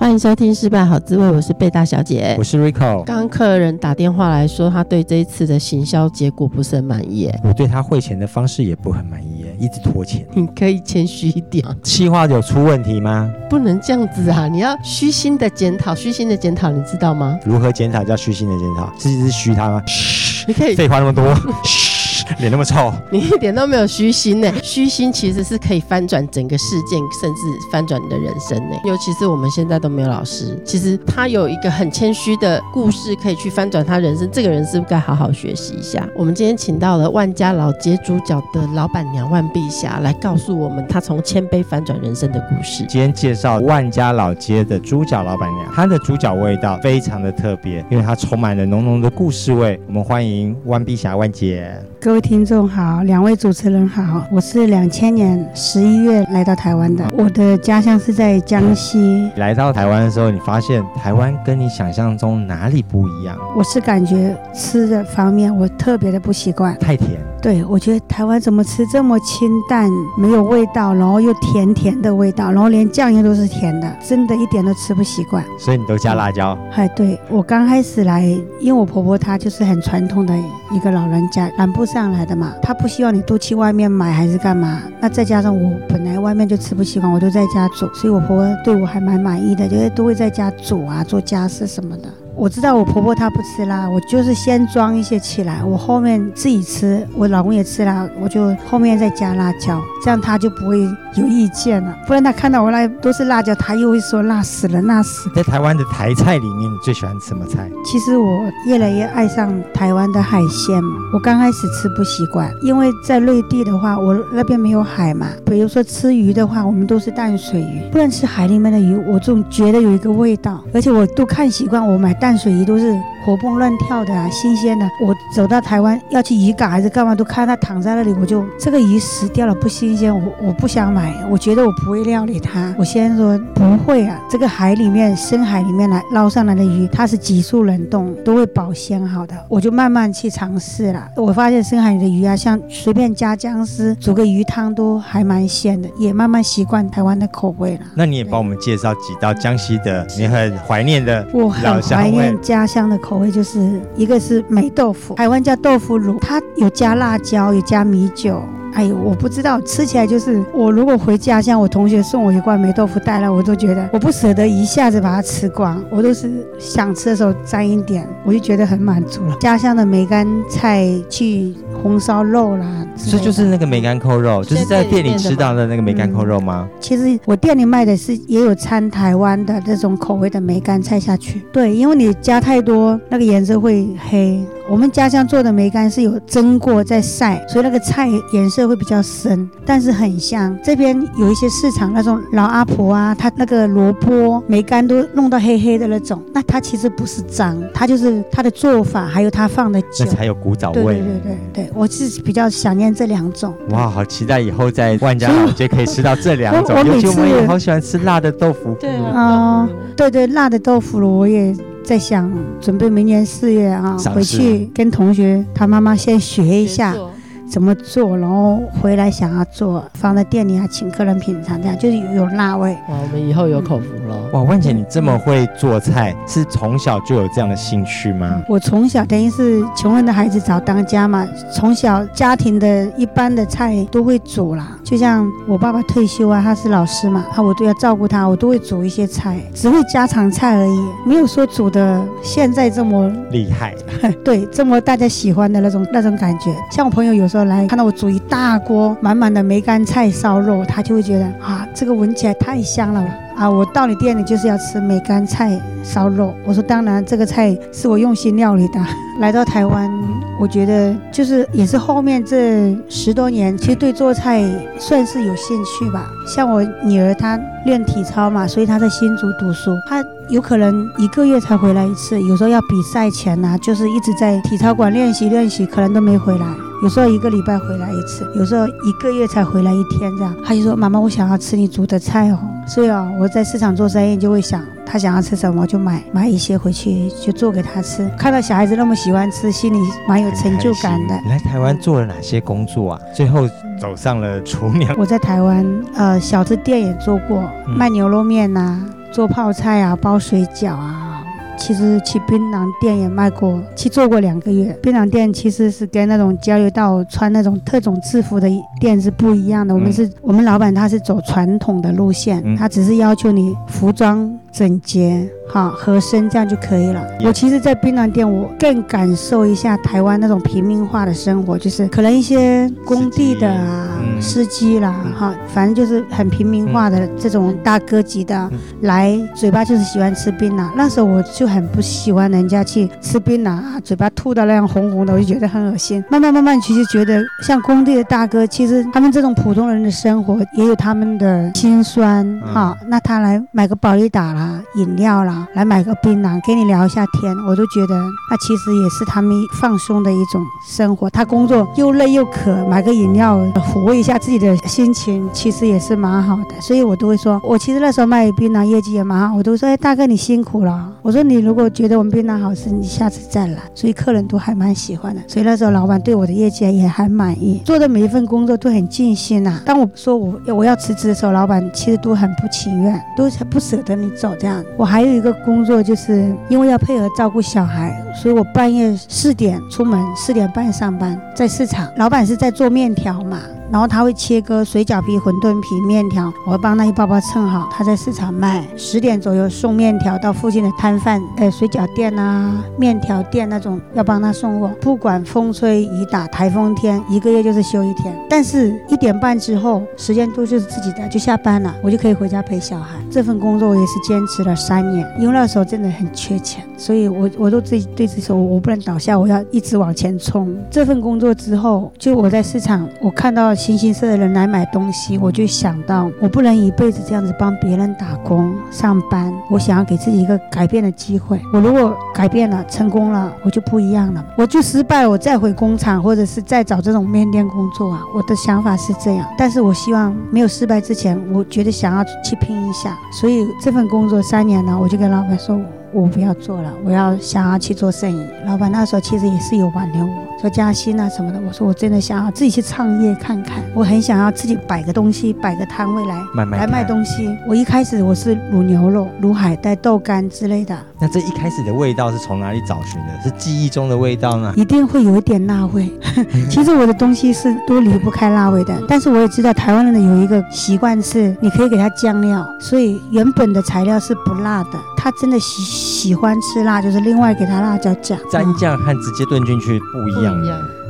欢迎收听《失败好滋味》，我是贝大小姐，我是 Rico。刚客人打电话来说，他对这一次的行销结果不是很满意。我对他汇钱的方式也不很满意，一直拖钱。你可以谦虚一点。企划有出问题吗？不能这样子啊！你要虚心的检讨，虚心的检讨，你知道吗？如何检讨叫虚心的检讨？是是虚他吗？嘘，你可以废话那么多。脸那么臭，你一点都没有虚心呢。虚心其实是可以翻转整个事件，甚至翻转你的人生呢。尤其是我们现在都没有老师，其实他有一个很谦虚的故事，可以去翻转他人生。这个人是不是该好好学习一下？我们今天请到了万家老街主角的老板娘万碧霞来告诉我们，她从谦卑翻转人生的故事。今天介绍万家老街的猪脚老板娘，她的猪脚味道非常的特别，因为它充满了浓浓的故事味。我们欢迎万碧霞万姐。各位听众好，两位主持人好，我是两千年十一月来到台湾的，我的家乡是在江西。来到台湾的时候，你发现台湾跟你想象中哪里不一样？我是感觉吃的方面，我特别的不习惯，太甜。对，我觉得台湾怎么吃这么清淡，没有味道，然后又甜甜的味道，然后连酱油都是甜的，真的一点都吃不习惯。所以你都加辣椒？哎，对，我刚开始来，因为我婆婆她就是很传统的一个老人家，南部上来的嘛，他不希望你都去外面买还是干嘛。那再加上我本来外面就吃不习惯，我都在家煮，所以我婆婆对我还蛮满意的，就是都会在家煮啊，做家事什么的。我知道我婆婆她不吃辣，我就是先装一些起来，我后面自己吃，我老公也吃辣，我就后面再加辣椒，这样他就不会有意见了。不然他看到我那都是辣椒，他又会说辣死了，辣死。在台湾的台菜里面，你最喜欢吃什么菜？其实我越来越爱上台湾的海鲜。我刚开始吃不习惯，因为在内地的话，我那边没有海嘛。比如说吃鱼的话，我们都是淡水鱼，不能吃海里面的鱼，我总觉得有一个味道，而且我都看习惯，我买淡。淡水鱼都是活蹦乱跳的啊，新鲜的。我走到台湾要去渔港还是干嘛，都看它躺在那里，我就这个鱼死掉了，不新鲜，我我不想买。我觉得我不会料理它。我先说不会啊，这个海里面深海里面来捞上来的鱼，它是急速冷冻，都会保鲜好的。我就慢慢去尝试了。我发现深海里的鱼啊，像随便加姜丝煮个鱼汤都还蛮鲜的，也慢慢习惯台湾的口味了。那你也帮我们介绍几道江西的你很怀念的？我很怀念。家乡的口口味就是一个是霉豆腐，台湾叫豆腐乳，它有加辣椒，有加米酒。哎呦，我不知道，吃起来就是我如果回家乡，我同学送我一罐霉豆腐带来，我都觉得我不舍得一下子把它吃光，我都是想吃的时候沾一点，我就觉得很满足了。家乡的梅干菜去红烧肉啦，这就是那个梅干扣肉，就是在店里吃到的那个梅干扣肉吗？嗯，其实我店里卖的是也有掺台湾的这种口味的梅干菜下去，对，因为你加太多，那个颜色会黑。我们家乡做的梅干是有蒸过再晒，所以那个菜颜色会比较深，但是很香。这边有一些市场那种老阿婆啊，她那个萝卜梅干都弄到黑黑的那种，那它其实不是脏，它就是它的做法，还有它放的酒，那才有古早味。对对对对对，我是比较想念这两种。哇，好期待以后在万家老街可以吃到这两种。尤其我也好喜欢吃辣的豆腐。对啊，对对，辣的豆腐乳我也。在想准备明年四月啊，回去跟同学他妈妈先学一下。怎么做，然后回来想要做，放在店里啊，请客人品尝，这样就是有辣味。哇，我们以后有口福了。嗯、哇，万姐，你这么会做菜，是从小就有这样的兴趣吗？我从小等于是穷人的孩子早当家嘛，从小家庭的一般的菜都会煮啦。就像我爸爸退休啊，他是老师嘛，啊，我都要照顾他，我都会煮一些菜，只会家常菜而已，没有说煮的现在这么厉害。对，这么大家喜欢的那种那种感觉。像我朋友有时候。来看到我煮一大锅满满的梅干菜烧肉，他就会觉得啊，这个闻起来太香了啊！我到你店里就是要吃梅干菜烧肉。我说当然，这个菜是我用心料理的。来到台湾，我觉得就是也是后面这十多年，其实对做菜算是有兴趣吧。像我女儿她练体操嘛，所以她在新竹读书，她。有可能一个月才回来一次，有时候要比赛前呐、就是一直在体操馆练习练习，可能都没回来。有时候一个礼拜回来一次，有时候一个月才回来一天这样。他就说：“妈妈，我想要吃你煮的菜哦。”所以啊，我在市场做生意就会想他想要吃什么，就买买一些回去就做给他吃。看到小孩子那么喜欢吃，心里蛮有成就感的。你来台湾做了哪些工作啊？最后走上了厨娘。我在台湾呃小吃店也做过，卖牛肉面呐、啊，做泡菜啊，包水饺啊。其实去槟榔店也卖过，去做过两个月。槟榔店其实是跟那种交流道穿那种特种制服的店是不一样的。我们是，我们老板他是走传统的路线，他只是要求你服装整洁。好，合身这样就可以了。我其实，在槟榔店，我更感受一下台湾那种平民化的生活，就是可能一些工地的啊，司机啦，哈，反正就是很平民化的这种大哥级的，来嘴巴就是喜欢吃槟榔。那时候我就很不喜欢人家去吃槟榔啊，嘴巴吐的那样红红的，我就觉得很恶心。慢慢慢慢，其实觉得像工地的大哥，其实他们这种普通人的生活也有他们的辛酸哈。那他来买个保利达啦，饮料啦。来买个槟榔，跟你聊一下天，我都觉得那其实也是他们放松的一种生活。他工作又累又渴，买个饮料抚慰一下自己的心情，其实也是蛮好的。所以我都会说，我其实那时候卖槟榔业绩也蛮好，我都说，哎，大哥你辛苦了。我说你如果觉得我们槟榔好吃，你下次再来。所以客人都还蛮喜欢的。所以那时候老板对我的业绩也还满意，做的每一份工作都很尽心呐。当我说我我要辞职的时候，老板其实都很不情愿，都不舍得你走这样。我还有一个。工作就是因为要配合照顾小孩，所以我半夜四点出门，四点半上班，在市场。老板是在做面条嘛。然后他会切割水饺皮、馄饨皮、面条，我会帮那一包包称好。他在市场卖，十点左右送面条到附近的摊贩，呃，水饺店啊、面条店那种，要帮他送货。不管风吹雨打、台风天，一个月就是休一天。但是一点半之后，时间都是自己的，就下班了，我就可以回家陪小孩。这份工作我也是坚持了三年，因为那时候真的很缺钱，所以我我都自己对自己说，我不能倒下，我要一直往前冲。这份工作之后，就我在市场，我看到。形形色色的人来买东西，我就想到，我不能一辈子这样子帮别人打工上班。我想要给自己一个改变的机会。我如果改变了，成功了，我就不一样了。我就失败了，我再回工厂，或者是再找这种面店工作啊。我的想法是这样，但是我希望没有失败之前，我觉得想要去拼一下。所以这份工作三年了，我就跟老板说。我不要做了，我要想要去做生意。老板那时候其实也是有挽留我，说加薪啊什么的。我说我真的想要自己去创业看看，我很想要自己摆个东西，摆个摊位来来卖东西。我一开始我是卤牛肉、卤海带、豆干之类的。那这一开始的味道是从哪里找寻的？是记忆中的味道呢？一定会有一点辣味。其实我的东西是都离不开辣味的，但是我也知道台湾人的有一个习惯是，你可以给他酱料，所以原本的材料是不辣的。他真的喜喜欢吃辣，就是另外给他辣椒酱。蘸酱和直接炖进去不一样。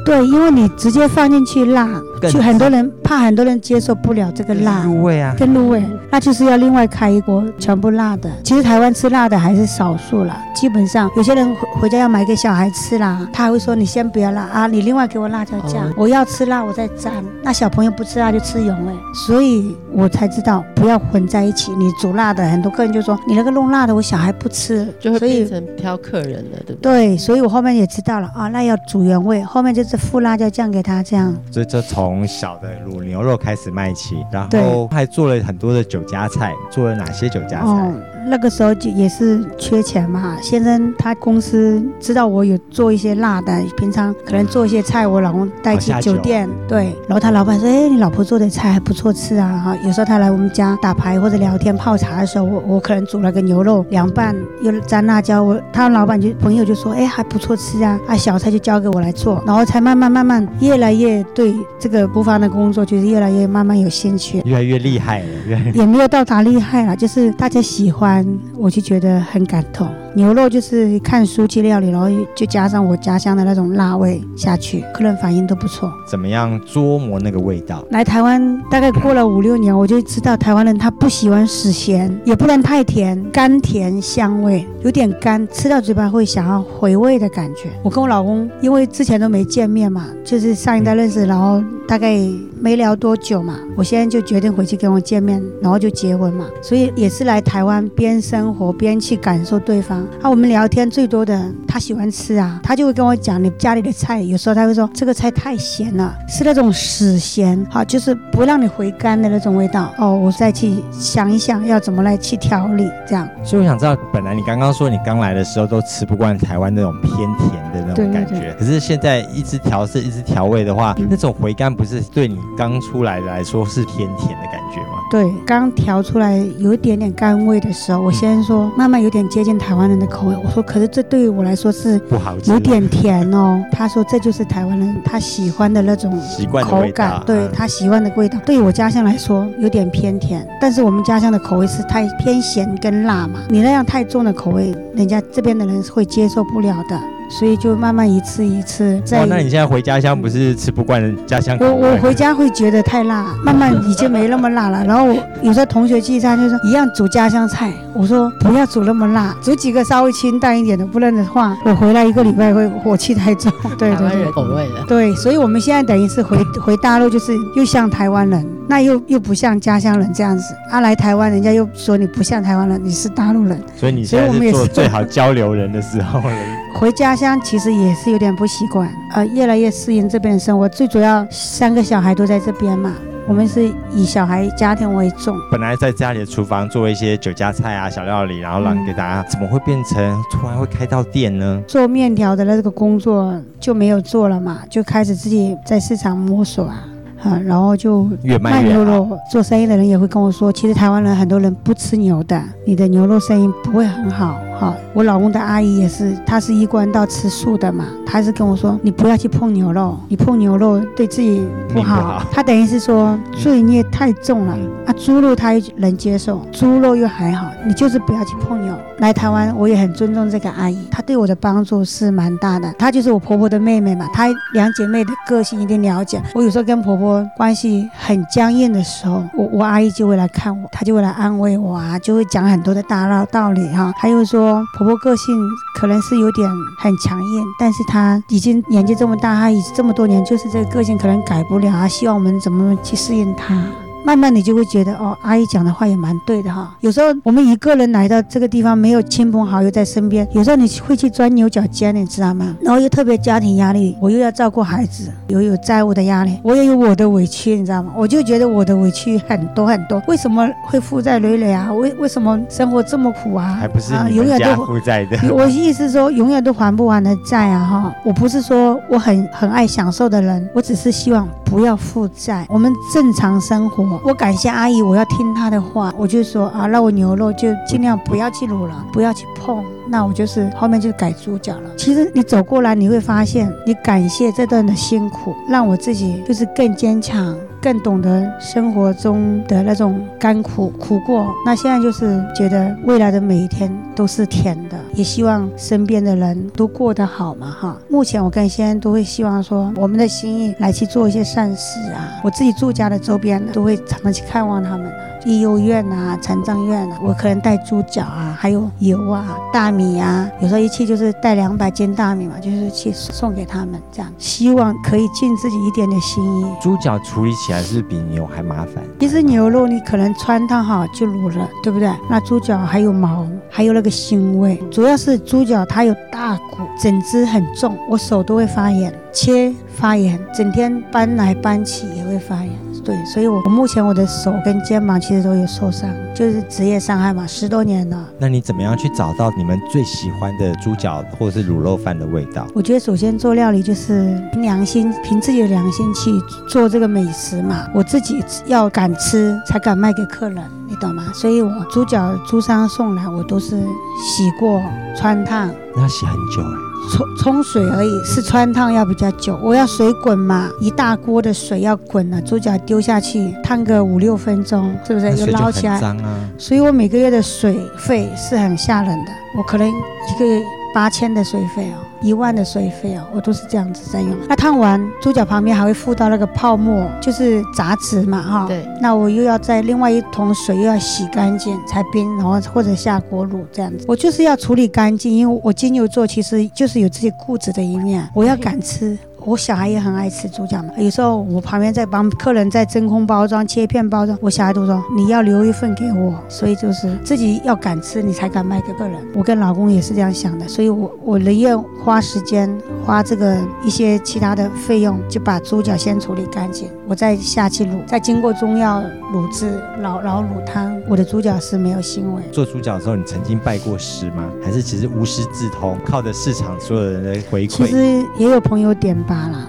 对，因为你直接放进去辣，就很多人怕很多人接受不了这个辣，入味啊，更入味，那就是要另外开一锅全部辣的。其实台湾吃辣的还是少数了，基本上有些人回回家要买给小孩吃啦，他还会说你先不要辣啊，你另外给我辣椒酱，我要吃辣我再蘸。那小朋友不吃辣就吃原味，所以我才知道不要混在一起。你煮辣的，很多客人就说你那个弄辣的我小孩不吃，就会变成挑客人了，对不对？对，所以我后面也知道了啊，那要煮原味，后面就是。附辣椒酱给他，这样，所以就从小的卤牛肉开始卖起，然后还做了很多的酒家菜，做了哪些酒家菜？哦那个时候就也是缺钱嘛，先生他公司知道我有做一些辣的，平常可能做一些菜，我老公带去酒店，对，然后他老板说，哎，你老婆做的菜还不错吃啊，哈，有时候他来我们家打牌或者聊天泡茶的时候，我我可能煮了个牛肉凉拌，又沾辣椒，我他老板就朋友就说，哎，还不错吃啊，啊，小菜就交给我来做，然后才慢慢慢慢越来越对这个厨房的工作就是越来越慢慢有兴趣，越来越厉害了，越也没有到达厉害了，就是大家喜欢。我就觉得很感动。牛肉就是看书去料理，然后就加上我家乡的那种辣味下去，客人反应都不错。怎么样琢磨那个味道？来台湾大概过了五六年，我就知道台湾人他不喜欢死咸，也不能太甜，甘甜香味，有点干，吃到嘴巴会想要回味的感觉。我跟我老公因为之前都没见面嘛，就是上一代认识，然后大概没聊多久嘛，我现在就决定回去跟我见面，然后就结婚嘛，所以也是来台湾边生活边去感受对方。啊，我们聊天最多的，他喜欢吃啊，他就会跟我讲你家里的菜，有时候他会说这个菜太咸了，是那种死咸，好，就是不让你回甘的那种味道。哦，我再去想一想要怎么来去调理，这样。所以我想知道，本来你刚刚说你刚来的时候都吃不惯台湾那种偏甜的那种感觉，对对对，可是现在一直调色一直调味的话，嗯、那种回甘不是对你刚出来的来说是偏甜的感觉吗？对，刚调出来有一点点甘味的时候，我先说慢慢有点接近台湾人的口味。我说，可是这对于我来说是不好吃，有点甜哦。他说这就是台湾人他喜欢的那种口感，对他喜欢的味道。对于我家乡来说有点偏甜，但是我们家乡的口味是太偏咸跟辣嘛，你那样太重的口味，人家这边的人是会接受不了的。所以就慢慢一次一次在。哦，那你现在回家乡不是吃不惯家乡？我我回家会觉得太辣，慢慢已经没那么辣了。然后有时候同学聚餐就说一样煮家乡菜，我说不要煮那么辣，煮几个稍微清淡一点的，不然的话我回来一个礼拜会火气太重。对对对，口味的。对，所以我们现在等于是回回大陆，就是又像台湾人，那又又不像家乡人这样子。啊，来台湾人家又说你不像台湾人，你是大陆人。所以你现在是做 最好交流人的时候了。回家乡其实也是有点不习惯，呃，越来越适应这边的生活。最主要三个小孩都在这边嘛，我们是以小孩家庭为重。本来在家里的厨房做一些酒家菜啊、小料理，然后让给大家，怎么会变成突然会开到店呢？做面条的那个工作就没有做了嘛，就开始自己在市场摸索啊。啊，然后就卖牛肉，做生意的人也会跟我说，其实台湾人很多人不吃牛的，你的牛肉生意不会很好。哈，我老公的阿姨也是，她是一贯到吃素的嘛，她是跟我说，你不要去碰牛肉，你碰牛肉对自己不好。她等于是说罪孽太重了。啊，猪肉她也能接受，猪肉又还好，你就是不要去碰牛。来台湾，我也很尊重这个阿姨，她对我的帮助是蛮大的。她就是我婆婆的妹妹嘛，她两姐妹的个性一定了解。我有时候跟婆婆关系很僵硬的时候，我我阿姨就会来看我，她就会来安慰我啊，就会讲很多的大道道理哈，还有说。婆婆个性可能是有点很强硬，但是她已经年纪这么大，她已经这么多年，就是这个个性可能改不了啊。希望我们怎么去适应她。慢慢你就会觉得哦，阿姨讲的话也蛮对的哈。有时候我们一个人来到这个地方，没有亲朋好友在身边，有时候你会去钻牛角尖，你知道吗？然后又特别家庭压力，我又要照顾孩子，又有债务的压力，我也有我的委屈，你知道吗？我就觉得我的委屈很多很多。为什么会负债累累啊？为为什么生活这么苦啊？还不是永远都负债的。我意思说，永远都还不完的债啊！哈，我不是说我很很爱享受的人，我只是希望不要负债，我们正常生活。我感谢阿姨，我要听她的话，我就说啊，那我牛肉就尽量不要去卤了，不要去碰。那我就是后面就改猪脚了。其实你走过来，你会发现，你感谢这段的辛苦，让我自己就是更坚强，更懂得生活中的那种甘苦苦过。那现在就是觉得未来的每一天都是甜的，也希望身边的人都过得好嘛哈。目前我跟先都会希望说，我们的心意来去做一些善事啊。我自己住家的周边都会常常去看望他们。育幼院啊，残障院啊，我可能带猪脚啊，还有油啊、大米啊，有时候一去就是带两百斤大米嘛，就是去送给他们，这样希望可以尽自己一点点心意。猪脚处理起来是比牛还麻烦。其实牛肉你可能穿烫好就卤了，对不对？那猪脚还有毛，还有那个腥味，主要是猪脚它有大骨，整只很重，我手都会发炎，切发炎，整天搬来搬去也会发炎。对，所以我我目前我的手跟肩膀其实都有受伤，就是职业伤害嘛，十多年了。那你怎么样去找到你们最喜欢的猪脚或者是卤肉饭的味道？我觉得首先做料理就是凭良心，凭自己的良心去做这个美食嘛。我自己要敢吃，才敢卖给客人，你懂吗？所以我猪脚猪伤送来，我都是洗过、穿烫。那洗很久哎。冲冲水而已，是汆烫要比较久。我要水滚嘛，一大锅的水要滚了，猪脚丢下去烫个五六分钟，是不是？又捞起来。脏啊！所以我每个月的水费是很吓人的，我可能一个月八千的水费哦。一万的水费哦，我都是这样子在用。那烫完猪脚旁边还会附到那个泡沫，就是杂质嘛，哈。对。那我又要在另外一桶水又要洗干净才冰，然后或者下锅卤这样子。我就是要处理干净，因为我金牛座其实就是有自己固执的一面，我要敢吃。我小孩也很爱吃猪脚嘛，有时候我旁边在帮客人在真空包装、切片包装，我小孩都说你要留一份给我，所以就是自己要敢吃，你才敢卖给客人。我跟老公也是这样想的，所以我我宁愿花时间花这个一些其他的费用，就把猪脚先处理干净，我再下去卤，再经过中药卤制，老老卤汤，我的猪脚是没有腥味。做猪脚的时候，你曾经拜过师吗？还是其实无师自通，靠着市场所有人的回馈？其实也有朋友点。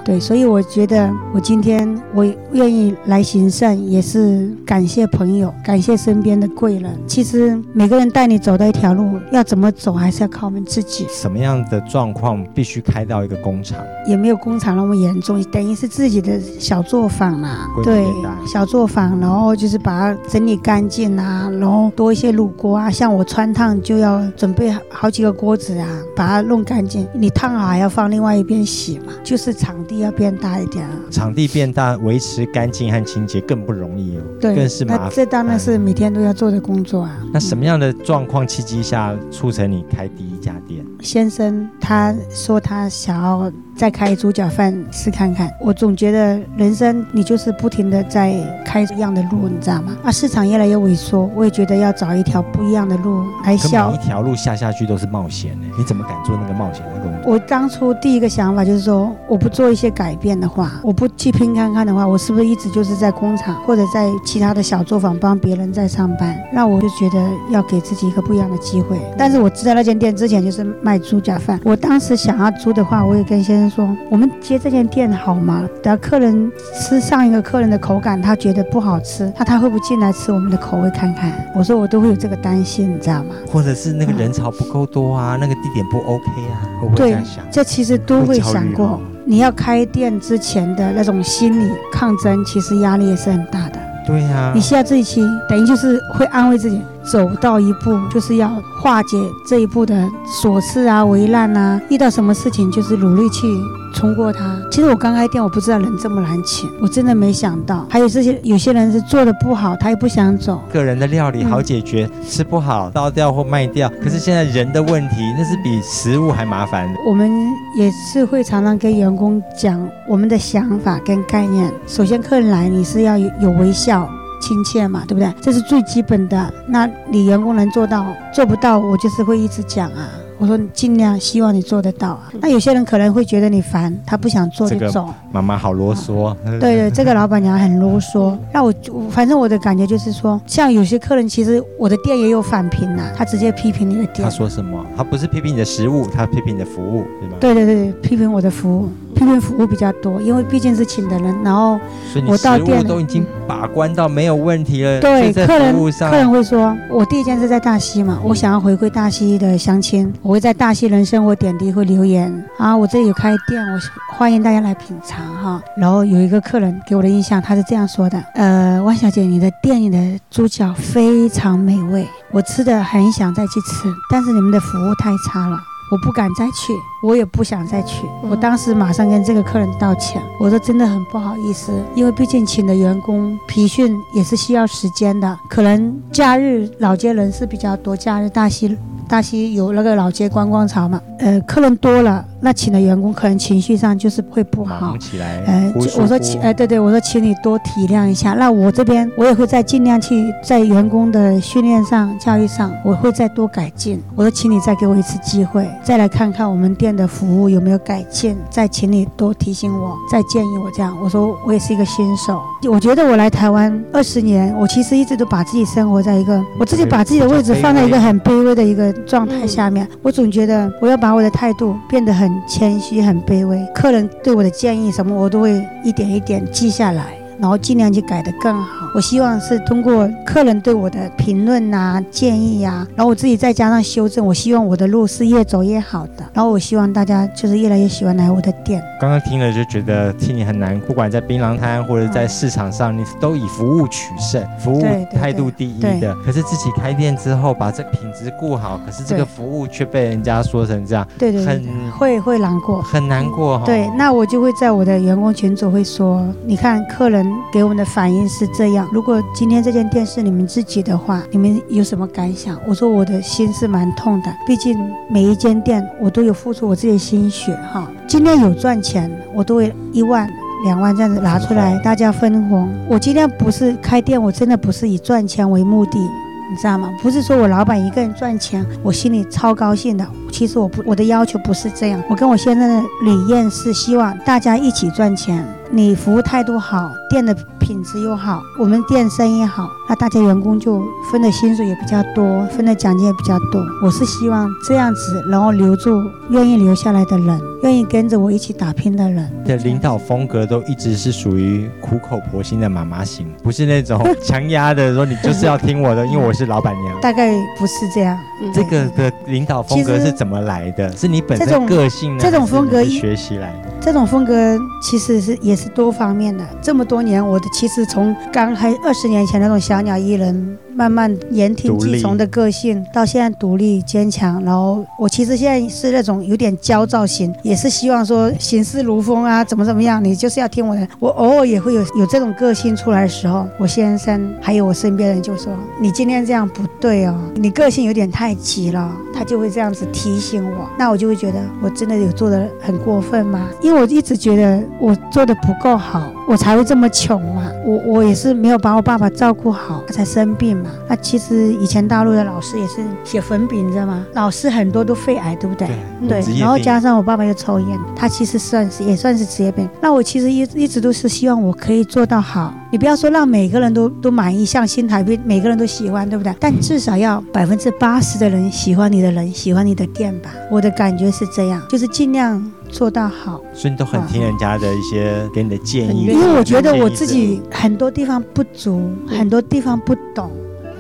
对，所以我觉得我今天我愿意来行善，也是感谢朋友，感谢身边的贵人。其实每个人带你走的一条路，要怎么走，还是要靠我们自己。什么样的状况必须开到一个工厂？也没有工厂那么严重，等于是自己的小作坊啦。对，小作坊，然后就是把它整理干净啊，然后多一些卤锅啊。像我穿烫就要准备好几个锅子啊，把它弄干净。你烫好还要放另外一边洗嘛，就是。场地要变大一点啊！场地变大，维持干净和清洁更不容易哦。对，更是麻烦。那这当然是每天都要做的工作啊。那什么样的状况契机下促成你开第一家店？先生他说他想要再开猪脚饭试看看。我总觉得人生你就是不停的在开一样的路，你知道吗？啊，市场越来越萎缩，我也觉得要找一条不一样的路来笑。每一条路下下去都是冒险呢，你怎么敢做那个冒险的工作？我当初第一个想法就是说，我不做一些改变的话，我不去拼看看的话，我是不是一直就是在工厂或者在其他的小作坊帮别人在上班？那我就觉得要给自己一个不一样的机会。但是我知道那间店之前就是卖猪脚饭，我当时想要租的话，我也跟先生说，我们接这间店好吗？等客人吃上一个客人的口感，他觉得不好吃，那他会不会进来吃我们的口味看看？我说我都会有这个担心，你知道吗？或者是那个人潮不够多啊，嗯、那个地点不 OK 啊，会不会这样这其实都会想过。你要开店之前的那种心理抗争，其实压力也是很大的。对呀、啊，你需要自己去，等于就是会安慰自己，走到一步就是要化解这一步的琐事啊、危难啊，遇到什么事情就是努力去冲过它。其实我刚开店，我不知道人这么难请，我真的没想到。还有这些有些人是做的不好，他也不想走。个人的料理好解决，嗯、吃不好倒掉或卖掉。可是现在人的问题，那是比食物还麻烦。我们也是会常常跟员工讲我们的想法跟概念。首先，客人来你是要有有微笑。亲切嘛，对不对？这是最基本的。那你员工能做到，做不到，我就是会一直讲啊。我说你尽量希望你做得到啊。那有些人可能会觉得你烦，他不想做就走。妈妈好啰嗦。啊、对对，这个老板娘很啰嗦。那我反正我的感觉就是说，像有些客人，其实我的店也有反评呐、啊，他直接批评你的店。他说什么？他不是批评你的食物，他批评你的服务，对吗？对对对，批评我的服务。批评服务比较多，因为毕竟是请的人，然后我到店都已经把关到没有问题了。对，客人客人会说，我第一件事在大溪嘛，我想要回归大溪的相亲，我会在大溪人生活点滴会留言啊，我这里有开店，我欢迎大家来品尝哈。然后有一个客人给我的印象，他是这样说的：呃，万小姐，你的店里的猪脚非常美味，我吃的很想再去吃，但是你们的服务太差了。我不敢再去，我也不想再去。我当时马上跟这个客人道歉，我说真的很不好意思，因为毕竟请的员工培训也是需要时间的，可能假日老街人是比较多，假日大溪。大溪有那个老街观光潮嘛，呃，客人多了，那请的员工可能情绪上就是会不好。起来。呃，我说请，哎，对对，我说请你多体谅一下。那我这边我也会再尽量去在员工的训练上、教育上，我会再多改进。我说，请你再给我一次机会，再来看看我们店的服务有没有改进，再请你多提醒我，再建议我这样。我说我也是一个新手，我觉得我来台湾二十年，我其实一直都把自己生活在一个，我自己把自己的位置放在一个很卑微的一个。状态下面，我总觉得我要把我的态度变得很谦虚、很卑微。客人对我的建议什么，我都会一点一点记下来。然后尽量去改得更好。我希望是通过客人对我的评论啊、建议啊，然后我自己再加上修正。我希望我的路是越走越好的。然后我希望大家就是越来越喜欢来我的店。刚刚听了就觉得替你很难，不管在槟榔摊或者在市场上，你都以服务取胜，服务态度第一的。可是自己开店之后，把这个品质顾好，可是这个服务却被人家说成这样，对对，对，很会会难过，很难过。对，那我就会在我的员工群组会说，你看客人给我们的反应是这样，如果今天这间店是你们自己的话，你们有什么感想？我说我的心是蛮痛的，毕竟每一间店我都有付出我自己的心血哈。今天有赚钱，我都会一万两万这样子拿出来，大家分红。我今天不是开店，我真的不是以赚钱为目的。你知道吗？不是说我老板一个人赚钱，我心里超高兴的。其实我不，我的要求不是这样。我跟我先生的理念是希望大家一起赚钱。你服务态度好，店的品质又好，我们店生意好，那大家员工就分的薪水也比较多，分的奖金也比较多。我是希望这样子，然后留住愿意留下来的人，愿意跟着我一起打拼的人。的领导风格都一直是属于苦口婆心的妈妈型，不是那种强压的说你就是要听我的，因为我是老板娘。大概不是这样。这个的领导风格是怎么来的？是你本身个性呢？这种风格学习来的。这种风格其实是也是多方面的。这么多年，我的其实从刚开二十年前那种小鸟依人。慢慢言听计从的个性，到现在独立坚强。然后我其实现在是那种有点焦躁型，也是希望说行事如风啊，怎么怎么样，你就是要听我的。我偶尔也会有有这种个性出来的时候，我先生还有我身边人就说：“你今天这样不对哦，你个性有点太急了。”他就会这样子提醒我，那我就会觉得我真的有做的很过分吗？因为我一直觉得我做的不够好，我才会这么穷嘛。我我也是没有把我爸爸照顾好，他才生病嘛。那其实以前大陆的老师也是写粉笔，你知道吗？老师很多都肺癌，对不对？对。对。然后加上我爸爸又抽烟，他其实算是也算是职业病。那我其实一一直都是希望我可以做到好。你不要说让每个人都都满意，像新台币每个人都喜欢，对不对？但至少要百分之八十的人喜欢你的人喜欢你的店吧。我的感觉是这样，就是尽量做到好。所以你都很听人家的一些给你的建议。因为我觉得我自己很多地方不足，很多地方不懂。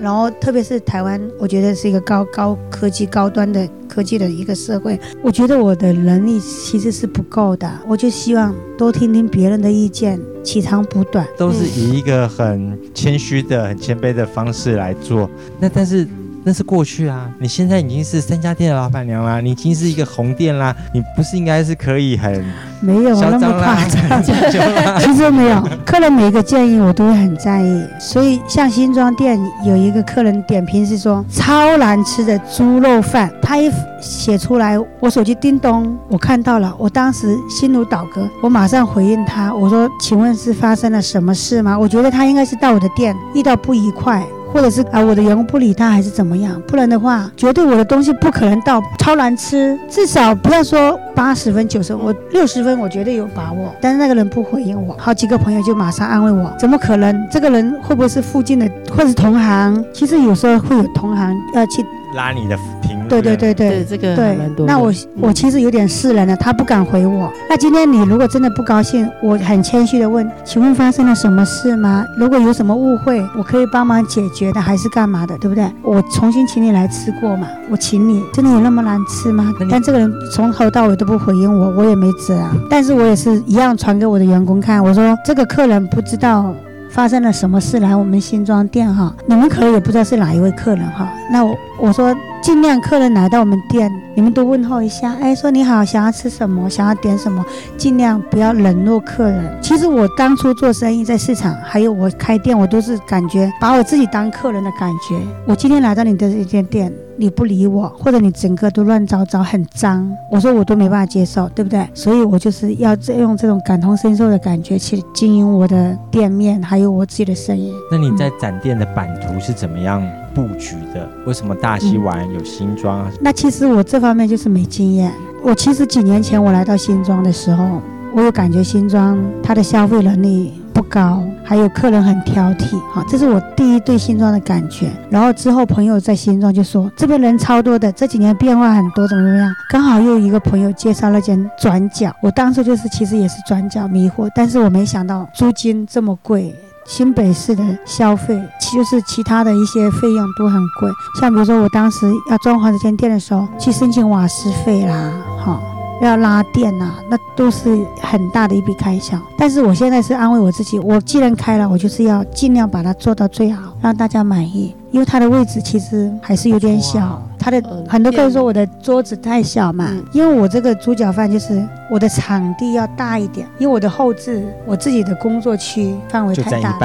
然后，特别是台湾，我觉得是一个高高科技、高端的科技的一个社会。我觉得我的能力其实是不够的，我就希望多听听别人的意见，取长补短。都是以一个很谦虚的、很谦卑的方式来做。那但是。那是过去啊，你现在已经是三家店的老板娘啦，你已经是一个红店啦，你不是应该是可以很没有那么夸张？其实没有，客人每一个建议我都会很在意。所以像新庄店有一个客人点评是说超难吃的猪肉饭，他一写出来，我手机叮咚，我看到了，我当时心如倒戈，我马上回应他，我说，请问是发生了什么事吗？我觉得他应该是到我的店遇到不愉快。或者是啊，我的员工不理他，还是怎么样？不然的话，绝对我的东西不可能到超难吃。至少不要说八十分、九十分，我六十分，我绝对有把握。但是那个人不回应我，好几个朋友就马上安慰我：怎么可能？这个人会不会是附近的，或者是同行？其实有时候会有同行要去。拉你的屏幕，对对对对，这个对。那我我其实有点释然了，他不敢回我。那今天你如果真的不高兴，我很谦虚的问，请问发生了什么事吗？如果有什么误会，我可以帮忙解决的，还是干嘛的，对不对？我重新请你来吃过嘛，我请你，真的有那么难吃吗？但这个人从头到尾都不回应我，我也没辙啊。但是我也是一样传给我的员工看，我说这个客人不知道。发生了什么事来我们新庄店哈？你们可能也不知道是哪一位客人哈。那我我说尽量客人来到我们店，你们都问候一下，哎，说你好，想要吃什么，想要点什么，尽量不要冷落客人。其实我当初做生意在市场，还有我开店，我都是感觉把我自己当客人的感觉。我今天来到你的这间店。你不理我，或者你整个都乱糟糟、很脏，我说我都没办法接受，对不对？所以我就是要用这种感同身受的感觉去经营我的店面，还有我自己的生意。那你在展店的版图是怎么样布局的？为什么大西玩有新庄？嗯，那其实我这方面就是没经验。我其实几年前我来到新庄的时候，我有感觉新庄它的消费能力。不高，还有客人很挑剔，好，这是我第一对新庄的感觉。然后之后朋友在新庄就说这边人超多的，这几年变化很多，怎么怎么样？刚好又一个朋友介绍了间转角，我当初就是其实也是转角迷惑，但是我没想到租金这么贵。新北市的消费，就是其他的一些费用都很贵，像比如说我当时要装潢这间店的时候，去申请瓦斯费啦，好，要拉电呐，那都是很大的一笔开销。但是我现在是安慰我自己，我既然开了，我就是要尽量把它做到最好，让大家满意。因为它的位置其实还是有点小，它的很多客人说我的桌子太小嘛，因为我这个猪脚饭就是我的场地要大一点，因为我的后置我自己的工作区范围太大。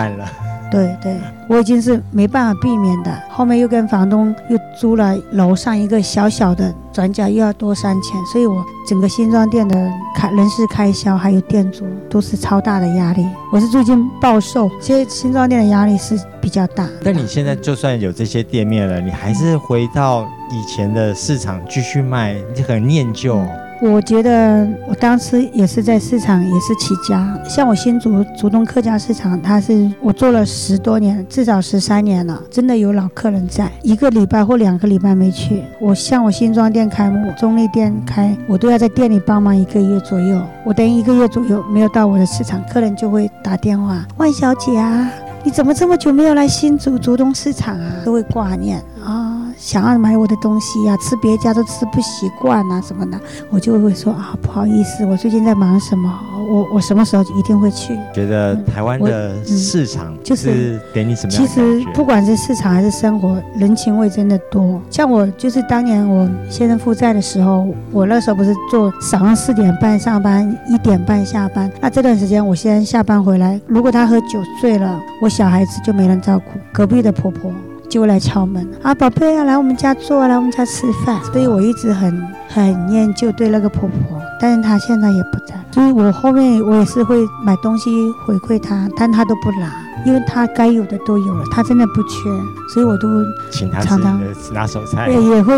对对，我已经是没办法避免的。后面又跟房东又租了楼上一个小小的转角，又要多三千，所以我整个新装店的开人事开销还有店租都是超大的压力。我是最近暴瘦，所以新装店的压力是比较大。但你现在就算有这些店面了，你还是回到以前的市场继续卖，你很念旧。我觉得我当时也是在市场也是起家，像我新竹竹东客家市场，它是我做了十多年，至少十三年了，真的有老客人在，一个礼拜或两个礼拜没去。我像我新庄店开幕，中立店开，我都要在店里帮忙一个月左右。我等一个月左右没有到我的市场，客人就会打电话：“万小姐啊，你怎么这么久没有来新竹竹东市场啊？”都会挂念啊。想要买我的东西呀、啊，吃别家都吃不习惯啊，什么的，我就会说啊，不好意思，我最近在忙什么，我我什么时候一定会去。觉得台湾的市场就是给你什么？其实不管是市场还是生活，人情味真的多。像我就是当年我先生负债的时候，我那时候不是做早上四点半上班，一点半下班，那这段时间我先生下班回来，如果他喝酒醉了，我小孩子就没人照顾，隔壁的婆婆。就会来敲门啊，宝贝啊，来我们家坐，来我们家吃饭。所以我一直很很念旧对那个婆婆，但是她现在也不在。所以我后面我也是会买东西回馈她，但她都不拿，因为她该有的都有了，她真的不缺，所以我都请她常常拿手菜。对，也会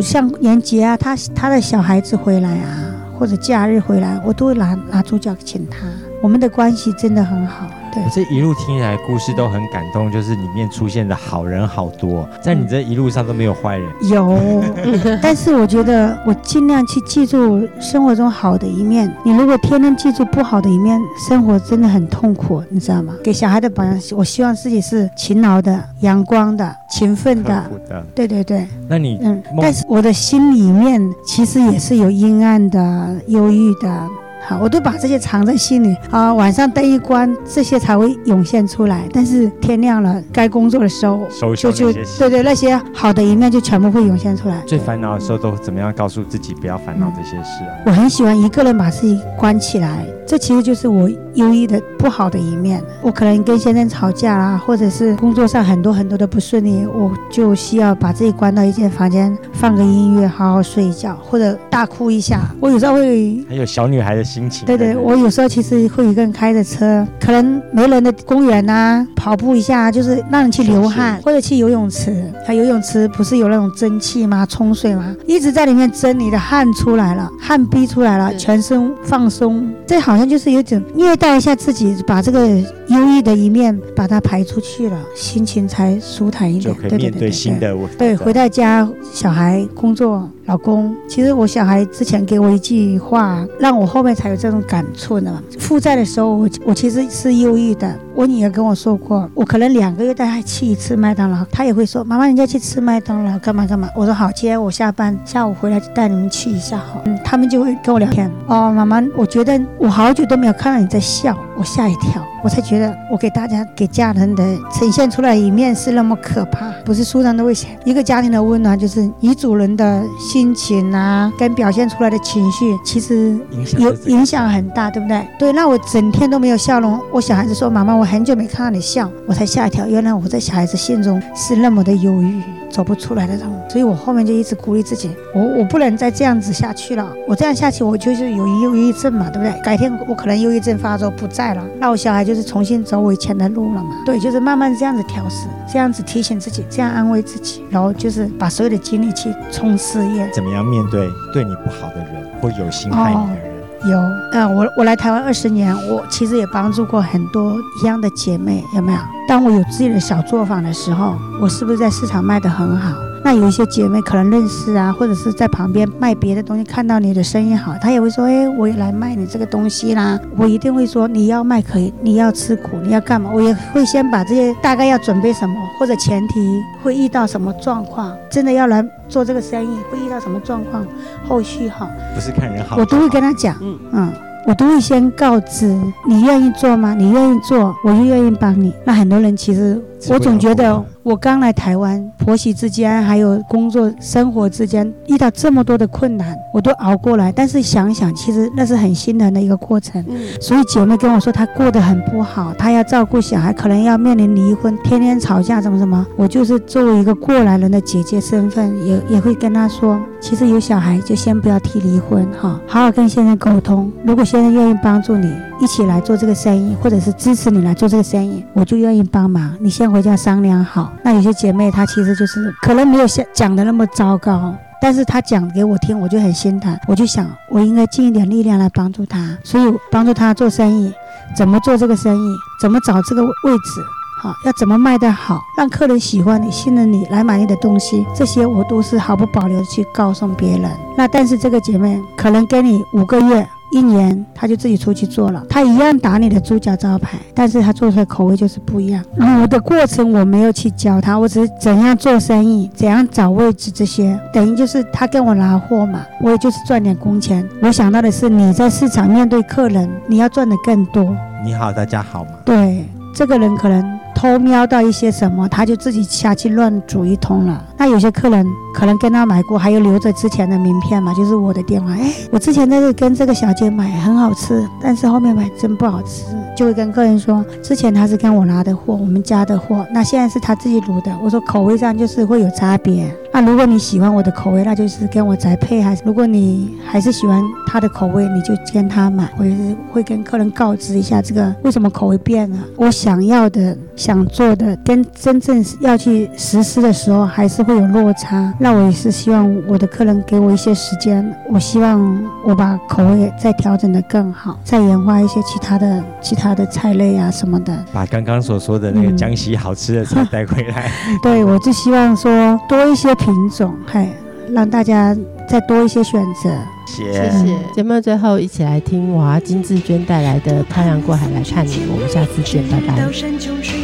像年节啊，她她的小孩子回来啊，或者假日回来，我都会拿拿猪脚请她。我们的关系真的很好。对，这一路听起来故事都很感动，就是里面出现的好人好多，在你这一路上都没有坏人。有，但是我觉得我尽量去记住生活中好的一面。你如果天天记住不好的一面，生活真的很痛苦，你知道吗？给小孩的榜样，我希望自己是勤劳的、阳光的、勤奋的。的对对对。那你嗯，但是我的心里面其实也是有阴暗的、忧郁的。好，我都把这些藏在心里啊。晚上灯一关，这些才会涌现出来。但是天亮了，该工作的时候，就就对对，那些好的一面就全部会涌现出来。最烦恼的时候都怎么样告诉自己不要烦恼这些事啊？我很喜欢一个人把自己关起来，这其实就是我忧郁的不好的一面。我可能跟先生吵架啦，或者是工作上很多很多的不顺利，我就需要把自己关到一间房间，放个音乐，好好睡一觉，或者大哭一下。我有时候会还有小女孩的。心情对对，我有时候其实会一个人开着车，可能没人的公园啊，跑步一下，就是让人去流汗，或者去游泳池。它游泳池不是有那种蒸汽吗？冲水吗？一直在里面蒸，你的汗出来了，汗逼出来了，全身放松。这好像就是有种虐待一下自己，把这个忧郁的一面把它排出去了，心情才舒坦一点。就可以面对新的我。对，回到家，小孩工作。老公，其实我小孩之前给我一句话，让我后面还有这种感触呢。负债的时候，我我其实是忧郁的。我女儿跟我说过，我可能两个月带她去一次麦当劳，她也会说：“妈妈，人家去吃麦当劳干嘛干嘛？”我说：“好，今天我下班下午回来就带你们去一下。”好，嗯，他们就会跟我聊天。哦，妈妈，我觉得我好久都没有看到你在笑，我吓一跳，我才觉得我给大家给家人的呈现出来一面是那么可怕。不是书上的危险，一个家庭的温暖就是女主人的。心情啊，跟表现出来的情绪，其实有影响很大，对不对？对，那我整天都没有笑容。我小孩子说：“妈妈，我很久没看到你笑。”我才吓一跳，原来我在小孩子心中是那么的忧郁，走不出来的那种。所以我后面就一直鼓励自己，我我不能再这样子下去了。我这样下去，我就是有忧郁症嘛，对不对？改天我可能忧郁症发作不在了，那我小孩就是重新走我以前的路了嘛。对，就是慢慢这样子调试，这样子提醒自己，这样安慰自己，然后就是把所有的精力去冲事业。怎么样面对对你不好的人或有心害你的人？有，嗯，我我来台湾二十年，我其实也帮助过很多一样的姐妹，有没有？当我有自己的小作坊的时候，我是不是在市场卖的很好？那有一些姐妹可能认识啊，或者是在旁边卖别的东西，看到你的生意好，她也会说：“哎，我也来卖你这个东西啦。”我一定会说：“你要卖可以，你要吃苦，你要干嘛？”我也会先把这些大概要准备什么，或者前提会遇到什么状况，真的要来做这个生意会遇到什么状况，后续哈，不是看人好，我都会跟她讲，嗯嗯。我都会先告知你愿意做吗？你愿意做，我就愿意帮你。那很多人其实，我总觉得我刚来台湾，婆媳之间还有工作生活之间遇到这么多的困难，我都熬过来。但是想想，其实那是很心疼的一个过程。所以姐妹跟我说她过得很不好，她要照顾小孩，可能要面临离婚，天天吵架，怎么怎么。我就是作为一个过来人的姐姐身份，也也会跟她说，其实有小孩就先不要提离婚哈，好好跟先生沟通。如果先生愿意帮助你一起来做这个生意，或者是支持你来做这个生意，我就愿意帮忙。你先回家商量好。那有些姐妹她其实就是可能没有像讲的那么糟糕，但是她讲给我听，我就很心疼。我就想，我应该尽一点力量来帮助她，所以帮助她做生意，怎么做这个生意，怎么找这个位置。好，要怎么卖得好，让客人喜欢你、信任你来买你的东西，这些我都是毫不保留的去告诉别人。那但是这个姐妹可能给你五个月、一年，他就自己出去做了，他一样打你的猪脚招牌，但是他做出来口味就是不一样。卤的过程我没有去教他，我只是怎样做生意、怎样找位置这些，等于就是他跟我拿货嘛，我也就是赚点工钱。我想到的是你在市场面对客人，你要赚的更多。你好，大家好吗？对，这个人可能。偷瞄到一些什么，他就自己下去乱煮一通了。那有些客人可能跟他买过，还有留着之前的名片嘛，就是我的电话。哎，我之前在这跟这个小姐买很好吃，但是后面买真不好吃，就会跟客人说，之前他是跟我拿的货，我们家的货，那现在是他自己卤的。我说口味上就是会有差别。那如果你喜欢我的口味，那就是跟我宅配；还是如果你还是喜欢他的口味，你就跟他买。我也是会跟客人告知一下这个为什么口味变了，我想要的。想做的跟真正要去实施的时候，还是会有落差。那我也是希望我的客人给我一些时间，我希望我把口味再调整的更好，再研发一些其他的其他的菜类啊什么的。把刚刚所说的那个江西好吃的菜带回来。嗯、对，我就希望说多一些品种，嘿，让大家再多一些选择。谢谢。节目最后一起来听娃金志娟带来的《漂洋过海来看你》，我们下次见，拜拜。